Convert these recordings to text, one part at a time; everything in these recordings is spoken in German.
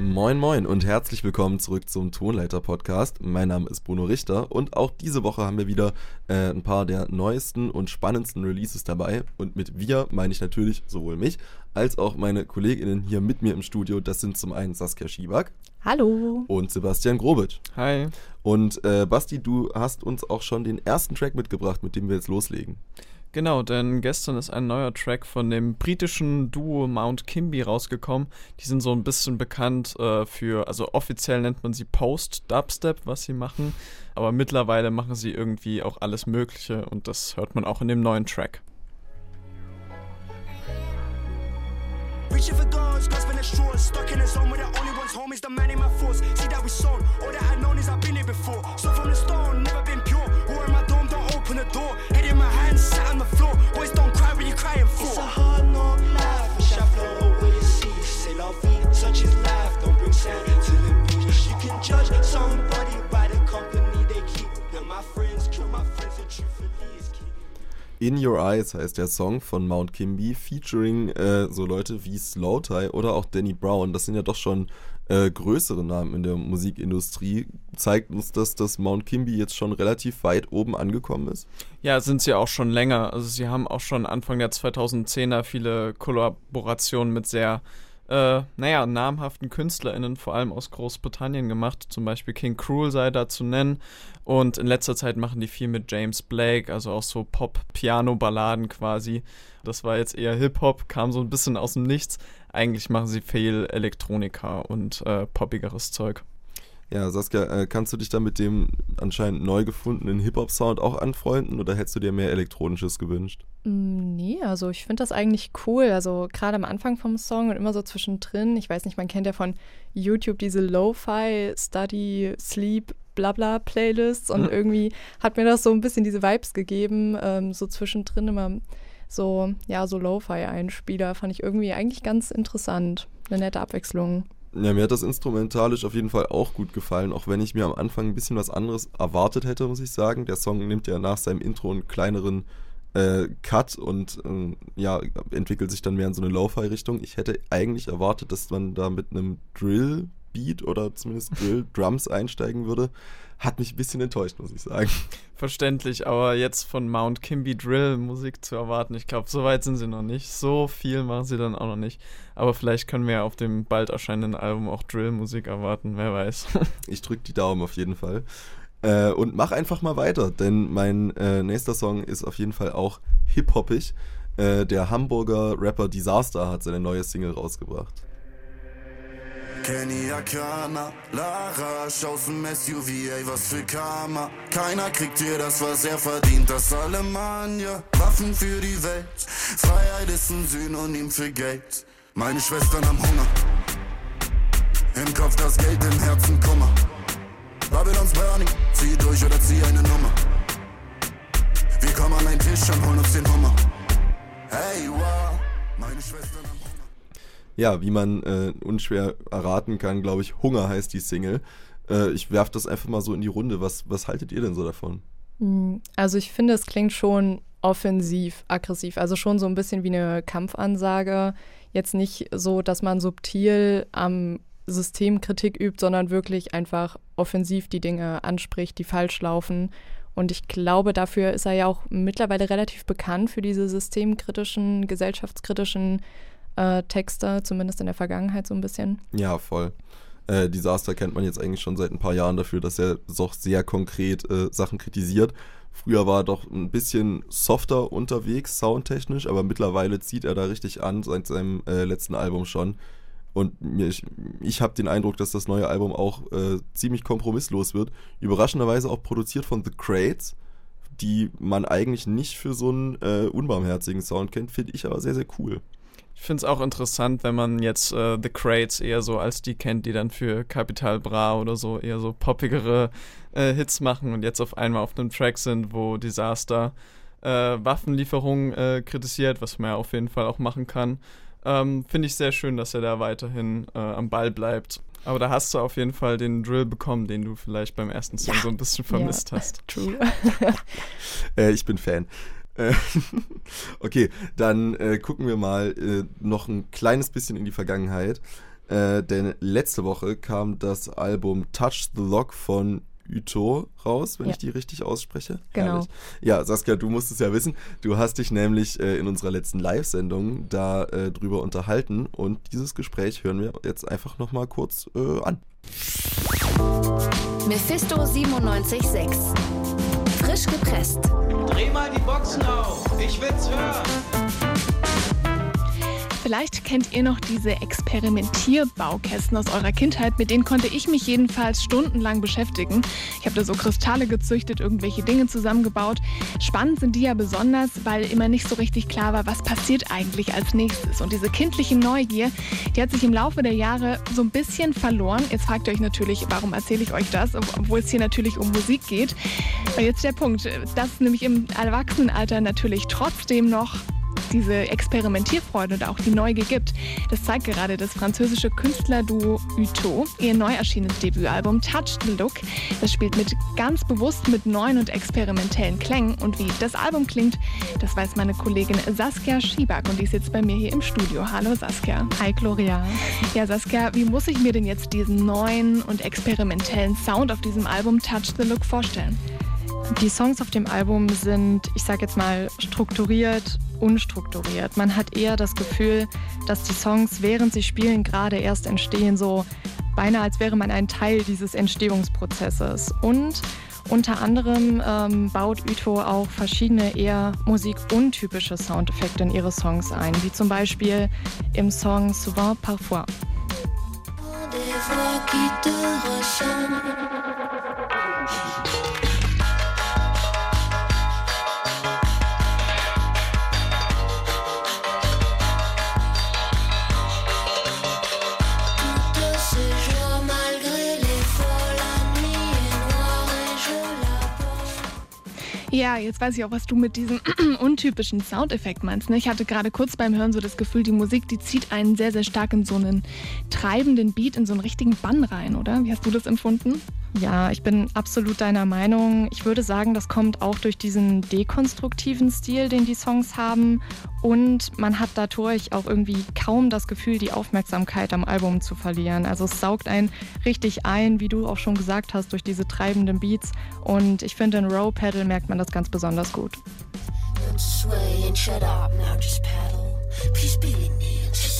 Moin Moin und herzlich willkommen zurück zum Tonleiter Podcast. Mein Name ist Bruno Richter und auch diese Woche haben wir wieder äh, ein paar der neuesten und spannendsten Releases dabei. Und mit wir meine ich natürlich sowohl mich als auch meine KollegInnen hier mit mir im Studio. Das sind zum einen Saskia Schiebak. Hallo. Und Sebastian Grobitsch. Hi. Und äh, Basti, du hast uns auch schon den ersten Track mitgebracht, mit dem wir jetzt loslegen. Genau, denn gestern ist ein neuer Track von dem britischen Duo Mount Kimby rausgekommen. Die sind so ein bisschen bekannt äh, für, also offiziell nennt man sie Post-Dubstep, was sie machen, aber mittlerweile machen sie irgendwie auch alles Mögliche und das hört man auch in dem neuen Track. Reaching for door. Sat on the floor. Boys don't cry when you're crying for. It's a hard knock life. Wish I float away the sea. C'est la vie, such is life. Don't bring sand to the beach. You can judge somebody by the company they keep. They're my friends, kill my friends, and truthfully is. In Your Eyes heißt der Song von Mount Kimby, featuring äh, so Leute wie Slow Tie oder auch Danny Brown. Das sind ja doch schon äh, größere Namen in der Musikindustrie. Zeigt uns das, dass Mount Kimby jetzt schon relativ weit oben angekommen ist? Ja, sind sie auch schon länger. Also sie haben auch schon Anfang der 2010er viele Kollaborationen mit sehr äh, naja, namhaften KünstlerInnen, vor allem aus Großbritannien gemacht. Zum Beispiel King Cruel sei da zu nennen. Und in letzter Zeit machen die viel mit James Blake, also auch so Pop-Piano-Balladen quasi. Das war jetzt eher Hip-Hop, kam so ein bisschen aus dem Nichts. Eigentlich machen sie viel Elektronika und äh, poppigeres Zeug. Ja, Saskia, äh, kannst du dich da mit dem anscheinend neu gefundenen Hip-Hop-Sound auch anfreunden oder hättest du dir mehr Elektronisches gewünscht? Mm, nee, also ich finde das eigentlich cool. Also gerade am Anfang vom Song und immer so zwischendrin. Ich weiß nicht, man kennt ja von YouTube diese Lo-Fi, Study, Sleep, Blabla Playlists und mhm. irgendwie hat mir das so ein bisschen diese Vibes gegeben, ähm, so zwischendrin immer so, ja, so Lo-Fi-Einspieler fand ich irgendwie eigentlich ganz interessant. Eine nette Abwechslung. Ja, mir hat das instrumentalisch auf jeden Fall auch gut gefallen, auch wenn ich mir am Anfang ein bisschen was anderes erwartet hätte, muss ich sagen. Der Song nimmt ja nach seinem Intro einen kleineren äh, Cut und äh, ja, entwickelt sich dann mehr in so eine Lo-Fi-Richtung. Ich hätte eigentlich erwartet, dass man da mit einem Drill-Beat oder zumindest Drill-Drums einsteigen würde. Hat mich ein bisschen enttäuscht, muss ich sagen. Verständlich, aber jetzt von Mount Kimby Drill Musik zu erwarten, ich glaube, so weit sind sie noch nicht. So viel machen sie dann auch noch nicht. Aber vielleicht können wir auf dem bald erscheinenden Album auch Drill Musik erwarten, wer weiß. ich drücke die Daumen auf jeden Fall. Äh, und mach einfach mal weiter, denn mein äh, nächster Song ist auf jeden Fall auch hip-hoppig. Äh, der Hamburger Rapper Disaster hat seine neue Single rausgebracht. Kenny Akana, Lara, aus dem SUV, ey, was für Karma. Keiner kriegt hier das, was er verdient, das Alemannia. Waffen für die Welt, Freiheit ist ein Synonym für Geld. Meine Schwestern haben Hunger, im Kopf das Geld, im Herzen Kummer. Babylons Burning, zieh durch oder zieh eine Nummer. Wir kommen an einen Tisch und holen uns den Hummer. Hey, wow, meine Schwestern haben ja, wie man äh, unschwer erraten kann, glaube ich, Hunger heißt die Single. Äh, ich werfe das einfach mal so in die Runde. Was, was haltet ihr denn so davon? Hm, also ich finde, es klingt schon offensiv, aggressiv, also schon so ein bisschen wie eine Kampfansage. Jetzt nicht so, dass man subtil am System Kritik übt, sondern wirklich einfach offensiv die Dinge anspricht, die falsch laufen. Und ich glaube, dafür ist er ja auch mittlerweile relativ bekannt für diese systemkritischen, gesellschaftskritischen äh, Texte, zumindest in der Vergangenheit so ein bisschen. Ja, voll. Äh, Disaster kennt man jetzt eigentlich schon seit ein paar Jahren dafür, dass er doch sehr konkret äh, Sachen kritisiert. Früher war er doch ein bisschen softer unterwegs, soundtechnisch, aber mittlerweile zieht er da richtig an, seit seinem äh, letzten Album schon. Und mir, ich, ich habe den Eindruck, dass das neue Album auch äh, ziemlich kompromisslos wird. Überraschenderweise auch produziert von The Crates, die man eigentlich nicht für so einen äh, unbarmherzigen Sound kennt, finde ich aber sehr, sehr cool. Ich finde es auch interessant, wenn man jetzt äh, The Crates eher so als die kennt, die dann für Capital Bra oder so eher so poppigere äh, Hits machen und jetzt auf einmal auf einem Track sind, wo Disaster äh, Waffenlieferungen äh, kritisiert, was man ja auf jeden Fall auch machen kann. Ähm, finde ich sehr schön, dass er da weiterhin äh, am Ball bleibt. Aber da hast du auf jeden Fall den Drill bekommen, den du vielleicht beim ersten Song ja. so ein bisschen vermisst ja. hast. True. äh, ich bin Fan. Äh, okay, dann äh, gucken wir mal äh, noch ein kleines bisschen in die Vergangenheit. Äh, denn letzte Woche kam das Album Touch the Lock von Uto raus, wenn ja. ich die richtig ausspreche. Genau. Herrlich. Ja, Saskia, du musst es ja wissen. Du hast dich nämlich äh, in unserer letzten Live-Sendung da äh, drüber unterhalten und dieses Gespräch hören wir jetzt einfach nochmal kurz äh, an. Mephisto 97.6 Frisch gepresst. Dreh mal die Boxen auf, ich will's hören. Vielleicht kennt ihr noch diese Experimentierbaukästen aus eurer Kindheit. Mit denen konnte ich mich jedenfalls stundenlang beschäftigen. Ich habe da so Kristalle gezüchtet, irgendwelche Dinge zusammengebaut. Spannend sind die ja besonders, weil immer nicht so richtig klar war, was passiert eigentlich als nächstes. Und diese kindliche Neugier, die hat sich im Laufe der Jahre so ein bisschen verloren. Jetzt fragt ihr euch natürlich, warum erzähle ich euch das, obwohl es hier natürlich um Musik geht. Jetzt der Punkt, dass nämlich im Erwachsenenalter natürlich trotzdem noch diese Experimentierfreude und auch die Neugier gibt. Das zeigt gerade das französische Künstlerduo Uto. Ihr neu erschienenes Debütalbum Touch the Look. Das spielt mit ganz bewusst mit neuen und experimentellen Klängen. Und wie das Album klingt, das weiß meine Kollegin Saskia Schieback und die ist jetzt bei mir hier im Studio. Hallo Saskia. Hi Gloria. Ja Saskia, wie muss ich mir denn jetzt diesen neuen und experimentellen Sound auf diesem Album Touch the Look vorstellen? Die Songs auf dem Album sind, ich sag jetzt mal, strukturiert, unstrukturiert. Man hat eher das Gefühl, dass die Songs, während sie spielen, gerade erst entstehen, so beinahe als wäre man ein Teil dieses Entstehungsprozesses. Und unter anderem ähm, baut Uto auch verschiedene eher musikuntypische Soundeffekte in ihre Songs ein, wie zum Beispiel im Song Souvent Parfois. Ja, jetzt weiß ich auch, was du mit diesem untypischen Soundeffekt meinst. Ne? Ich hatte gerade kurz beim Hören so das Gefühl, die Musik, die zieht einen sehr, sehr stark in so einen treibenden Beat, in so einen richtigen Bann rein, oder? Wie hast du das empfunden? Ja, ich bin absolut deiner Meinung. Ich würde sagen, das kommt auch durch diesen dekonstruktiven Stil, den die Songs haben. Und man hat dadurch auch irgendwie kaum das Gefühl, die Aufmerksamkeit am Album zu verlieren. Also es saugt einen richtig ein, wie du auch schon gesagt hast, durch diese treibenden Beats. Und ich finde, in Row Pedal merkt man das ganz besonders gut. Please be just a bit,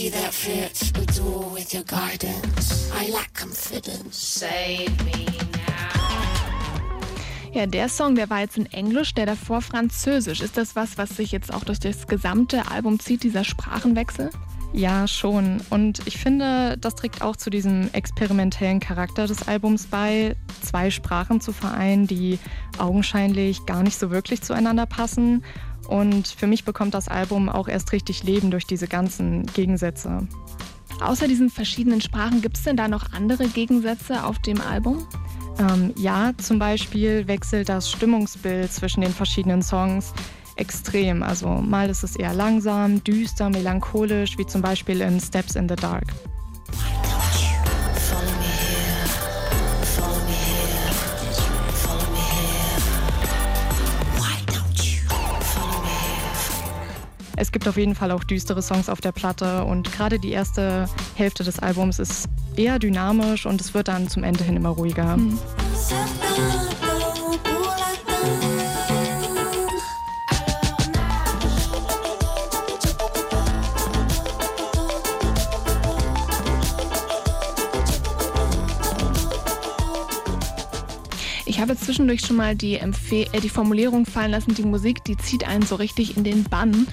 key that fits the door with your guidance. I lack confidence. Save me now. Ja, der Song, der war jetzt in Englisch, der davor Französisch. Ist das was, was sich jetzt auch durch das gesamte Album zieht, dieser Sprachenwechsel? Ja, schon. Und ich finde, das trägt auch zu diesem experimentellen Charakter des Albums bei, zwei Sprachen zu vereinen, die augenscheinlich gar nicht so wirklich zueinander passen. Und für mich bekommt das Album auch erst richtig Leben durch diese ganzen Gegensätze. Außer diesen verschiedenen Sprachen, gibt es denn da noch andere Gegensätze auf dem Album? Ähm, ja, zum Beispiel wechselt das Stimmungsbild zwischen den verschiedenen Songs extrem. Also mal ist es eher langsam, düster, melancholisch, wie zum Beispiel in Steps in the Dark. Es gibt auf jeden Fall auch düstere Songs auf der Platte und gerade die erste Hälfte des Albums ist eher dynamisch und es wird dann zum Ende hin immer ruhiger. Mhm. Ich habe zwischendurch schon mal die, Empfe äh, die Formulierung fallen lassen, die Musik, die zieht einen so richtig in den Bann.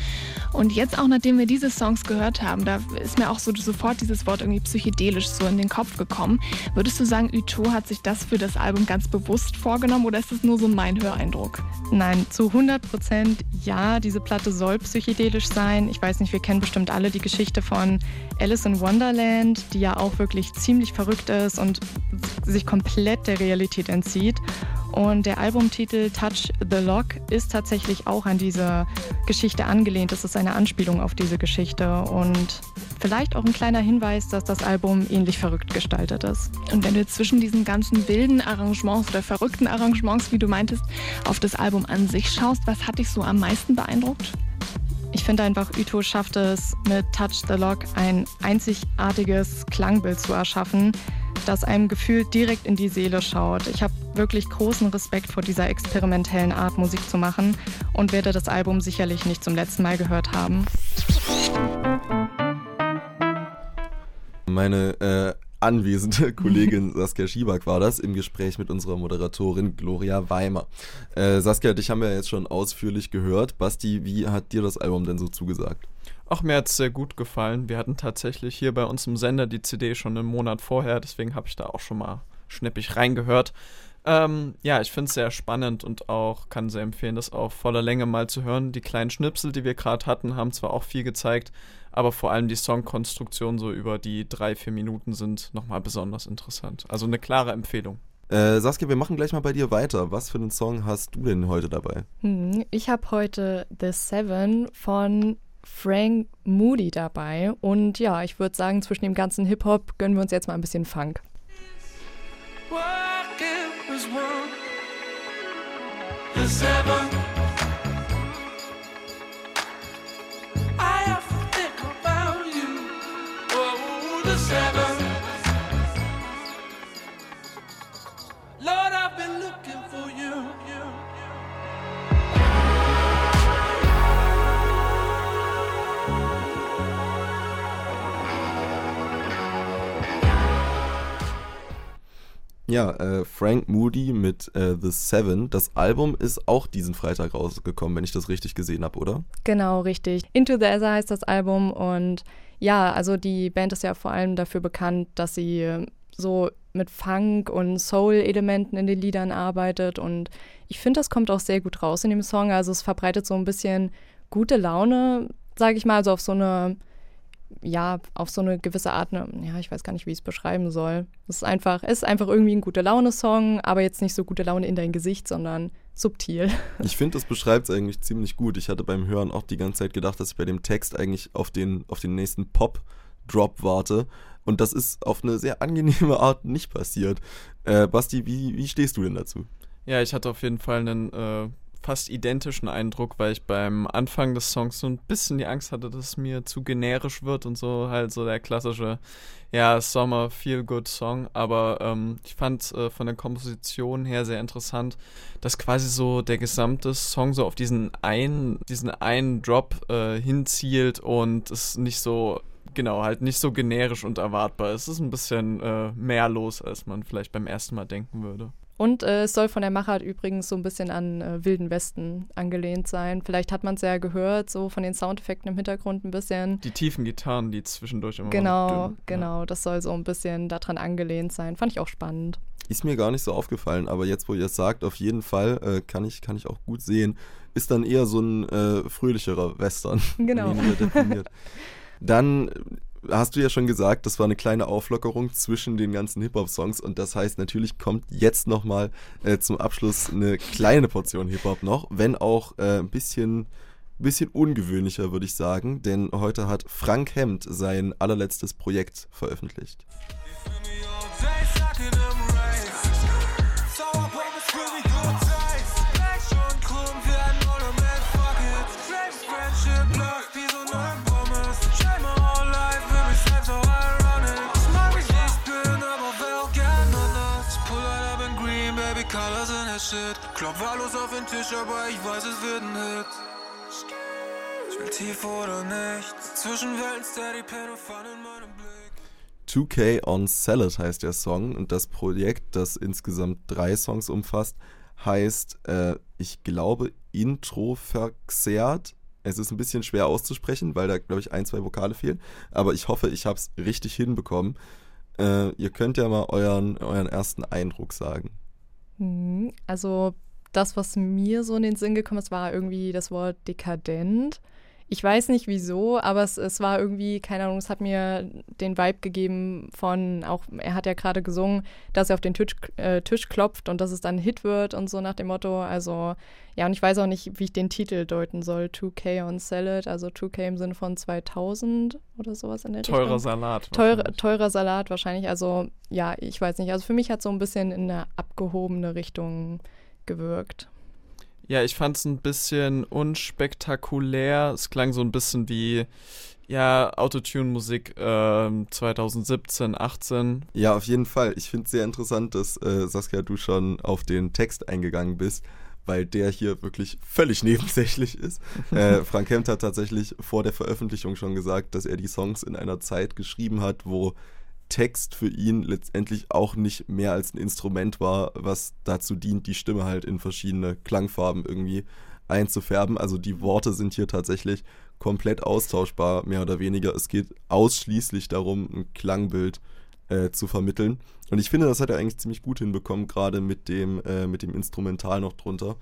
Und jetzt auch, nachdem wir diese Songs gehört haben, da ist mir auch so sofort dieses Wort irgendwie psychedelisch so in den Kopf gekommen. Würdest du sagen, Uto hat sich das für das Album ganz bewusst vorgenommen oder ist das nur so mein Höreindruck? Nein, zu 100 Prozent ja, diese Platte soll psychedelisch sein. Ich weiß nicht, wir kennen bestimmt alle die Geschichte von Alice in Wonderland, die ja auch wirklich ziemlich verrückt ist und sich komplett der Realität entzieht. Und der Albumtitel Touch the Lock ist tatsächlich auch an diese Geschichte angelehnt. Es ist eine Anspielung auf diese Geschichte und vielleicht auch ein kleiner Hinweis, dass das Album ähnlich verrückt gestaltet ist. Und wenn du zwischen diesen ganzen wilden Arrangements oder verrückten Arrangements, wie du meintest, auf das Album an sich schaust, was hat dich so am meisten beeindruckt? Ich finde einfach, Uto schafft es mit Touch the Lock ein einzigartiges Klangbild zu erschaffen, das einem gefühlt direkt in die Seele schaut. Ich habe wirklich großen Respekt vor dieser experimentellen Art, Musik zu machen und werde das Album sicherlich nicht zum letzten Mal gehört haben. Meine äh, anwesende Kollegin Saskia Schiebak war das im Gespräch mit unserer Moderatorin Gloria Weimer. Äh, Saskia, dich haben wir jetzt schon ausführlich gehört. Basti, wie hat dir das Album denn so zugesagt? Ach, mir hat es sehr gut gefallen. Wir hatten tatsächlich hier bei uns im Sender die CD schon einen Monat vorher, deswegen habe ich da auch schon mal schnippig reingehört. Ähm, ja, ich finde es sehr spannend und auch kann sehr empfehlen, das auf voller Länge mal zu hören. Die kleinen Schnipsel, die wir gerade hatten, haben zwar auch viel gezeigt, aber vor allem die Songkonstruktion so über die drei, vier Minuten sind nochmal besonders interessant. Also eine klare Empfehlung. Äh, Saskia, wir machen gleich mal bei dir weiter. Was für einen Song hast du denn heute dabei? Hm, ich habe heute The Seven von Frank Moody dabei. Und ja, ich würde sagen, zwischen dem ganzen Hip-Hop gönnen wir uns jetzt mal ein bisschen Funk. The Ja, äh, Frank Moody mit äh, The Seven. Das Album ist auch diesen Freitag rausgekommen, wenn ich das richtig gesehen habe, oder? Genau, richtig. Into the Ether heißt das Album und ja, also die Band ist ja vor allem dafür bekannt, dass sie so mit Funk und Soul-Elementen in den Liedern arbeitet und ich finde, das kommt auch sehr gut raus in dem Song. Also es verbreitet so ein bisschen gute Laune, sage ich mal, so auf so eine ja, auf so eine gewisse Art, ne, ja, ich weiß gar nicht, wie ich es beschreiben soll. Es ist einfach, es ist einfach irgendwie ein gute Laune-Song, aber jetzt nicht so gute Laune in dein Gesicht, sondern subtil. Ich finde, das beschreibt es eigentlich ziemlich gut. Ich hatte beim Hören auch die ganze Zeit gedacht, dass ich bei dem Text eigentlich auf den, auf den nächsten Pop-Drop warte. Und das ist auf eine sehr angenehme Art nicht passiert. Äh, Basti, wie, wie stehst du denn dazu? Ja, ich hatte auf jeden Fall einen äh, fast identischen Eindruck, weil ich beim Anfang des Songs so ein bisschen die Angst hatte, dass es mir zu generisch wird und so halt so der klassische, ja, Sommer Feel Good Song. Aber ähm, ich fand äh, von der Komposition her sehr interessant, dass quasi so der gesamte Song so auf diesen einen, diesen einen Drop äh, hinzielt und es nicht so genau, halt nicht so generisch und erwartbar. Es ist ein bisschen äh, mehr los, als man vielleicht beim ersten Mal denken würde. Und äh, es soll von der Machart übrigens so ein bisschen an äh, Wilden Westen angelehnt sein. Vielleicht hat man es ja gehört, so von den Soundeffekten im Hintergrund ein bisschen. Die tiefen Gitarren, die zwischendurch immer Genau, dünn, genau. Ja. Das soll so ein bisschen daran angelehnt sein. Fand ich auch spannend. Ist mir gar nicht so aufgefallen, aber jetzt, wo ihr es sagt, auf jeden Fall äh, kann, ich, kann ich auch gut sehen. Ist dann eher so ein äh, fröhlicherer Western. Genau. Dann hast du ja schon gesagt, das war eine kleine Auflockerung zwischen den ganzen Hip-Hop-Songs und das heißt, natürlich kommt jetzt nochmal äh, zum Abschluss eine kleine Portion Hip-Hop noch, wenn auch äh, ein bisschen, bisschen ungewöhnlicher, würde ich sagen, denn heute hat Frank Hemd sein allerletztes Projekt veröffentlicht. Shit. Klopf wahllos auf den Tisch, aber ich weiß, es wird ein Hit. Ich will tief oder nicht. Zwischen Welten steady Fun in meinem Blick. 2K on Salad heißt der Song und das Projekt, das insgesamt drei Songs umfasst, heißt, äh, ich glaube, Intro verzerrt. Es ist ein bisschen schwer auszusprechen, weil da, glaube ich, ein, zwei Vokale fehlen. Aber ich hoffe, ich habe es richtig hinbekommen. Äh, ihr könnt ja mal euren, euren ersten Eindruck sagen. Mhm. Also das, was mir so in den Sinn gekommen ist, war irgendwie das Wort dekadent. Ich weiß nicht wieso, aber es, es war irgendwie, keine Ahnung, es hat mir den Vibe gegeben von, auch er hat ja gerade gesungen, dass er auf den Tisch, äh, Tisch klopft und dass es dann ein Hit wird und so nach dem Motto. Also, ja, und ich weiß auch nicht, wie ich den Titel deuten soll. 2K on Salad, also 2K im Sinne von 2000 oder sowas in der Teurer Richtung. Salat. Teurer, wahrscheinlich. teurer Salat wahrscheinlich. Also, ja, ich weiß nicht. Also für mich hat so ein bisschen in eine abgehobene Richtung gewirkt. Ja, ich fand es ein bisschen unspektakulär. Es klang so ein bisschen wie, ja, Autotune-Musik ähm, 2017, 18. Ja, auf jeden Fall. Ich finde es sehr interessant, dass äh, Saskia, du schon auf den Text eingegangen bist, weil der hier wirklich völlig nebensächlich ist. äh, Frank Kempt hat tatsächlich vor der Veröffentlichung schon gesagt, dass er die Songs in einer Zeit geschrieben hat, wo Text für ihn letztendlich auch nicht mehr als ein Instrument war, was dazu dient, die Stimme halt in verschiedene Klangfarben irgendwie einzufärben. Also die Worte sind hier tatsächlich komplett austauschbar, mehr oder weniger. Es geht ausschließlich darum, ein Klangbild äh, zu vermitteln. Und ich finde, das hat er eigentlich ziemlich gut hinbekommen, gerade mit dem, äh, mit dem Instrumental noch drunter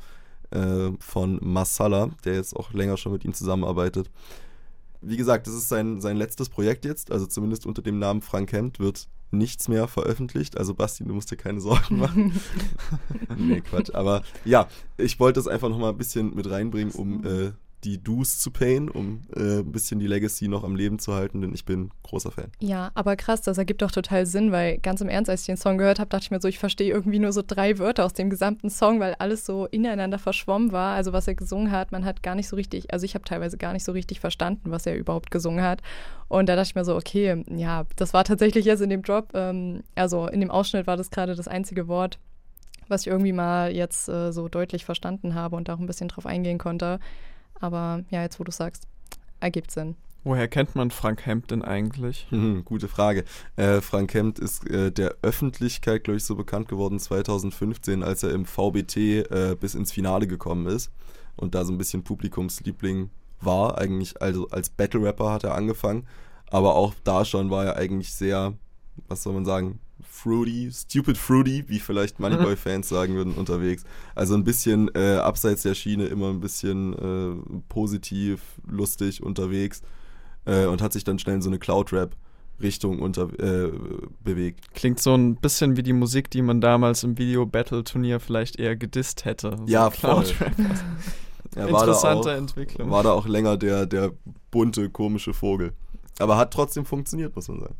äh, von Masala, der jetzt auch länger schon mit ihm zusammenarbeitet. Wie gesagt, das ist sein, sein letztes Projekt jetzt, also zumindest unter dem Namen Frank Hemd wird nichts mehr veröffentlicht. Also Basti, du musst dir keine Sorgen machen. nee, Quatsch. Aber ja, ich wollte es einfach nochmal ein bisschen mit reinbringen, um äh, die Do's zu payen, um äh, ein bisschen die Legacy noch am Leben zu halten, denn ich bin großer Fan. Ja, aber krass, das ergibt doch total Sinn, weil ganz im Ernst, als ich den Song gehört habe, dachte ich mir so, ich verstehe irgendwie nur so drei Wörter aus dem gesamten Song, weil alles so ineinander verschwommen war. Also was er gesungen hat, man hat gar nicht so richtig, also ich habe teilweise gar nicht so richtig verstanden, was er überhaupt gesungen hat. Und da dachte ich mir so, okay, ja, das war tatsächlich jetzt in dem Drop, ähm, also in dem Ausschnitt war das gerade das einzige Wort, was ich irgendwie mal jetzt äh, so deutlich verstanden habe und auch ein bisschen drauf eingehen konnte. Aber ja, jetzt wo du sagst, ergibt Sinn. Woher kennt man Frank Hempt denn eigentlich? Mhm, gute Frage. Äh, Frank Hempt ist äh, der Öffentlichkeit, glaube ich, so bekannt geworden 2015, als er im VBT äh, bis ins Finale gekommen ist und da so ein bisschen Publikumsliebling war. Eigentlich, also als Battle-Rapper hat er angefangen, aber auch da schon war er eigentlich sehr, was soll man sagen, fruity, stupid fruity, wie vielleicht Moneyboy-Fans sagen würden, unterwegs. Also ein bisschen äh, abseits der Schiene, immer ein bisschen äh, positiv, lustig unterwegs äh, und hat sich dann schnell in so eine Cloud-Rap-Richtung unter, äh, bewegt. Klingt so ein bisschen wie die Musik, die man damals im Video-Battle-Turnier vielleicht eher gedisst hätte. So Ja, voll. Cloud-Rap. Da Interessante auch, Entwicklung. War da auch länger der, der bunte, komische Vogel. Aber hat trotzdem funktioniert, muss man sagen.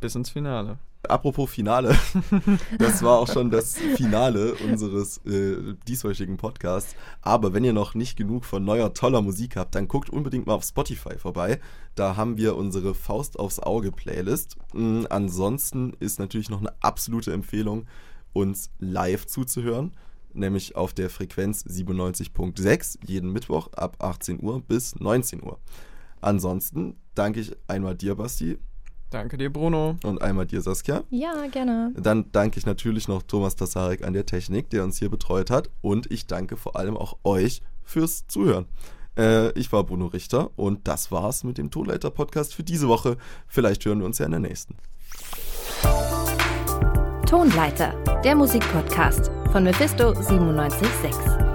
Bis ins Finale. Apropos Finale, das war auch schon das Finale unseres äh, dieswöchigen Podcasts. Aber wenn ihr noch nicht genug von neuer, toller Musik habt, dann guckt unbedingt mal auf Spotify vorbei. Da haben wir unsere Faust aufs Auge Playlist. Mm, ansonsten ist natürlich noch eine absolute Empfehlung, uns live zuzuhören. Nämlich auf der Frequenz 97.6 jeden Mittwoch ab 18 Uhr bis 19 Uhr. Ansonsten danke ich einmal dir, Basti, Danke dir, Bruno. und einmal dir, Saskia. Ja, gerne. Dann danke ich natürlich noch Thomas Tasarek an der Technik, der uns hier betreut hat. Und ich danke vor allem auch euch fürs Zuhören. Äh, ich war Bruno Richter und das war's mit dem Tonleiter-Podcast für diese Woche. Vielleicht hören wir uns ja in der nächsten. Tonleiter, der Musikpodcast von Mephisto 976.